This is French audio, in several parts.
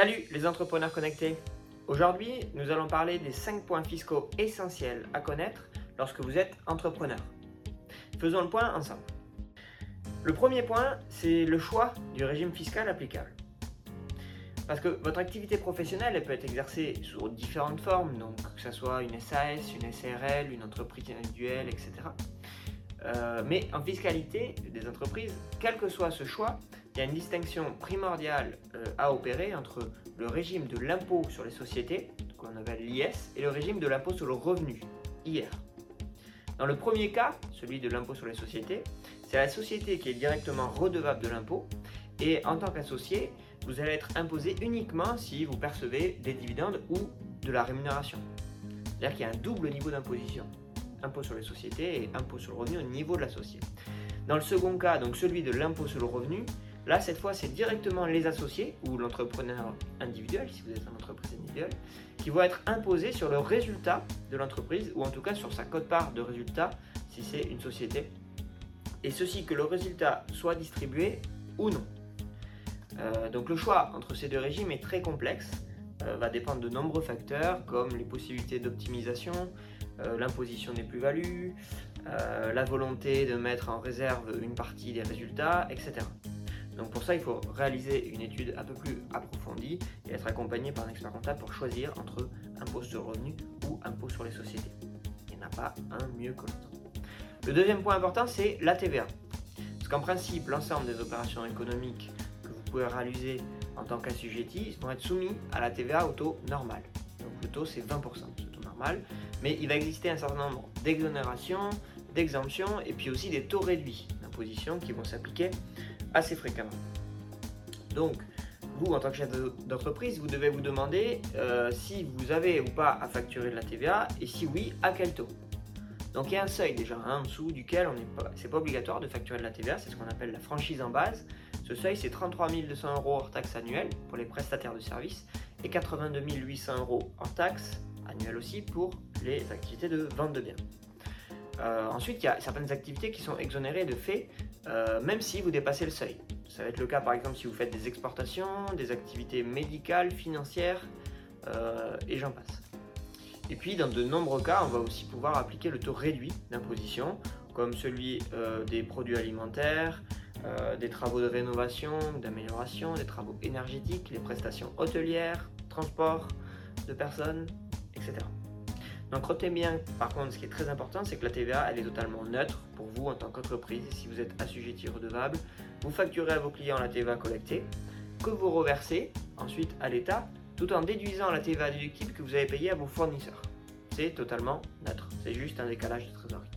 Salut les entrepreneurs connectés Aujourd'hui, nous allons parler des 5 points fiscaux essentiels à connaître lorsque vous êtes entrepreneur. Faisons le point ensemble. Le premier point, c'est le choix du régime fiscal applicable. Parce que votre activité professionnelle, elle peut être exercée sous différentes formes, donc que ce soit une SAS, une SRL, une entreprise individuelle, etc. Euh, mais en fiscalité des entreprises, quel que soit ce choix, y a une distinction primordiale euh, à opérer entre le régime de l'impôt sur les sociétés, qu'on appelle l'IS, et le régime de l'impôt sur le revenu, IR. Dans le premier cas, celui de l'impôt sur les sociétés, c'est la société qui est directement redevable de l'impôt, et en tant qu'associé, vous allez être imposé uniquement si vous percevez des dividendes ou de la rémunération. C'est-à-dire qu'il y a un double niveau d'imposition. Impôt sur les sociétés et impôt sur le revenu au niveau de l'associé. Dans le second cas, donc celui de l'impôt sur le revenu, Là, cette fois, c'est directement les associés ou l'entrepreneur individuel, si vous êtes une entreprise individuelle, qui vont être imposés sur le résultat de l'entreprise ou en tout cas sur sa cote-part de résultat si c'est une société. Et ceci que le résultat soit distribué ou non. Euh, donc le choix entre ces deux régimes est très complexe, euh, va dépendre de nombreux facteurs comme les possibilités d'optimisation, euh, l'imposition des plus-values, la volonté de mettre en réserve une partie des résultats, etc. Donc pour ça, il faut réaliser une étude un peu plus approfondie et être accompagné par un expert comptable pour choisir entre impôt sur le revenu ou impôt sur les sociétés. Il n'y en a pas un mieux que l'autre. Le deuxième point important, c'est la TVA. Parce qu'en principe, l'ensemble des opérations économiques que vous pouvez réaliser en tant qu'assujetti vont être soumis à la TVA au taux normal. Donc le taux, c'est 20%, ce taux normal. Mais il va exister un certain nombre d'exonérations, d'exemptions et puis aussi des taux réduits d'imposition qui vont s'appliquer assez fréquemment. Donc, vous, en tant que chef d'entreprise, vous devez vous demander euh, si vous avez ou pas à facturer de la TVA et si oui, à quel taux. Donc il y a un seuil déjà hein, en dessous duquel on n'est pas, c'est pas obligatoire de facturer de la TVA, c'est ce qu'on appelle la franchise en base. Ce seuil c'est 33 200 euros hors taxes annuelles pour les prestataires de services et 82 800 euros hors taxes annuelles aussi pour les activités de vente de biens. Euh, ensuite, il y a certaines activités qui sont exonérées de fait, euh, même si vous dépassez le seuil. Ça va être le cas par exemple si vous faites des exportations, des activités médicales, financières, euh, et j'en passe. Et puis dans de nombreux cas, on va aussi pouvoir appliquer le taux réduit d'imposition, comme celui des produits alimentaires, des travaux de rénovation, d'amélioration, des travaux énergétiques, les prestations hôtelières, transport de personnes, etc. Donc retenez bien, par contre, ce qui est très important, c'est que la TVA, elle est totalement neutre pour vous en tant qu'entreprise. Si vous êtes assujetti redevable, vous facturez à vos clients la TVA collectée, que vous reversez ensuite à l'État, tout en déduisant la TVA déductible que vous avez payée à vos fournisseurs. C'est totalement neutre. C'est juste un décalage de trésorerie.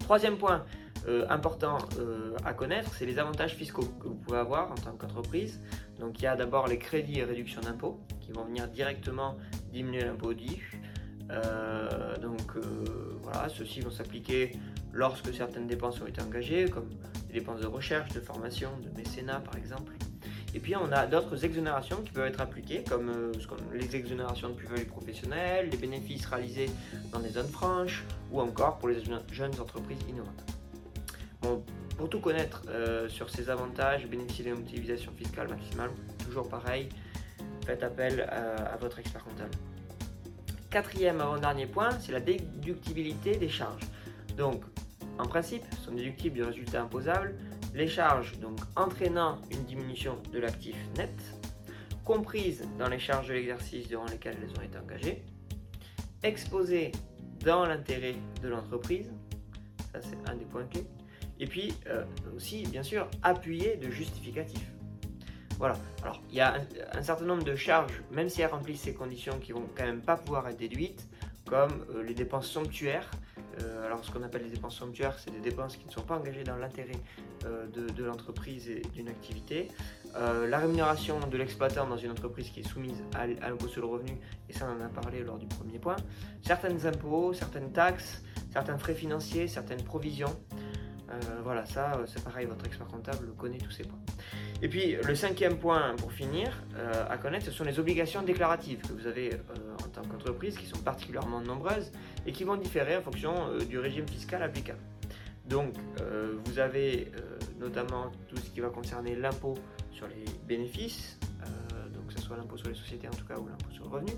Troisième point euh, important euh, à connaître, c'est les avantages fiscaux que vous pouvez avoir en tant qu'entreprise. Donc il y a d'abord les crédits et réductions d'impôts qui vont venir directement diminuer l'impôt dû. Euh, donc euh, voilà, ceux-ci vont s'appliquer lorsque certaines dépenses ont été engagées, comme les dépenses de recherche, de formation, de mécénat par exemple. Et puis on a d'autres exonérations qui peuvent être appliquées, comme euh, les exonérations de plus-value professionnelle, les bénéfices réalisés dans des zones franches, ou encore pour les jeunes entreprises innovantes. Bon, pour tout connaître sur ces avantages, bénéficier d'une utilisation fiscale maximale, toujours pareil, faites appel à votre expert comptable. Quatrième avant-dernier point, c'est la déductibilité des charges. Donc, en principe, sont déductibles du résultat imposable les charges donc entraînant une diminution de l'actif net, comprises dans les charges de l'exercice durant lesquelles elles ont été engagées, exposées dans l'intérêt de l'entreprise, ça c'est un des points clés, et puis euh, aussi bien sûr appuyées de justificatifs. Voilà. Alors, il y a un, certain nombre de charges, même si elles remplissent ces conditions, qui vont quand même pas pouvoir être déduites, comme euh, les dépenses somptuaires. Euh, alors, ce qu'on appelle les dépenses somptuaires, c'est des dépenses qui ne sont pas engagées dans l'intérêt euh, de, l'entreprise et d'une activité. la rémunération de l'exploitant dans une entreprise qui est soumise à, à l'impôt sur le revenu, et ça, on en a parlé lors du premier point. Certains impôts, certaines taxes, certains frais financiers, certaines provisions. Voilà, ça, c'est pareil, votre expert comptable connaît tous ces points. Et puis le cinquième point pour finir euh, à connaître, ce sont les obligations déclaratives que vous avez euh, en tant qu'entreprise, qui sont particulièrement nombreuses et qui vont différer en fonction euh, du régime fiscal applicable. Donc vous avez notamment tout ce qui va concerner l'impôt sur les bénéfices, donc que ce l'impôt sur les sociétés en tout cas, ou l'impôt sur le revenu,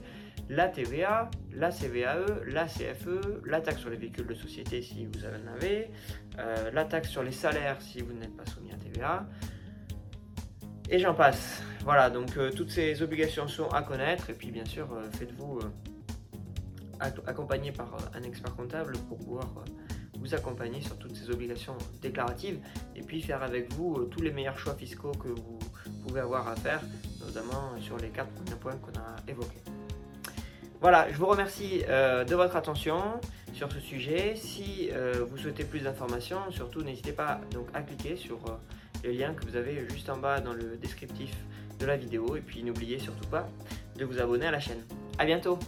la TVA, la CVAE, la CFE, la taxe sur les véhicules de société si vous en avez, euh, la taxe sur les salaires si vous n'êtes pas soumis à TVA, et j'en passe. Voilà, donc euh, toutes ces obligations sont à connaître, et puis bien sûr, faites-vous accompagner par un expert comptable pour pouvoir vous accompagner sur toutes ces obligations déclaratives et puis faire avec vous euh, tous les meilleurs choix fiscaux que vous pouvez avoir à faire, notamment sur les quatre premiers points qu'on a évoqués. Voilà, je vous remercie euh, de votre attention sur ce sujet. Si euh, vous souhaitez plus d'informations, surtout n'hésitez pas à cliquer sur les liens que vous avez juste en bas dans le descriptif de la vidéo et puis n'oubliez surtout pas de vous abonner à la chaîne. A bientôt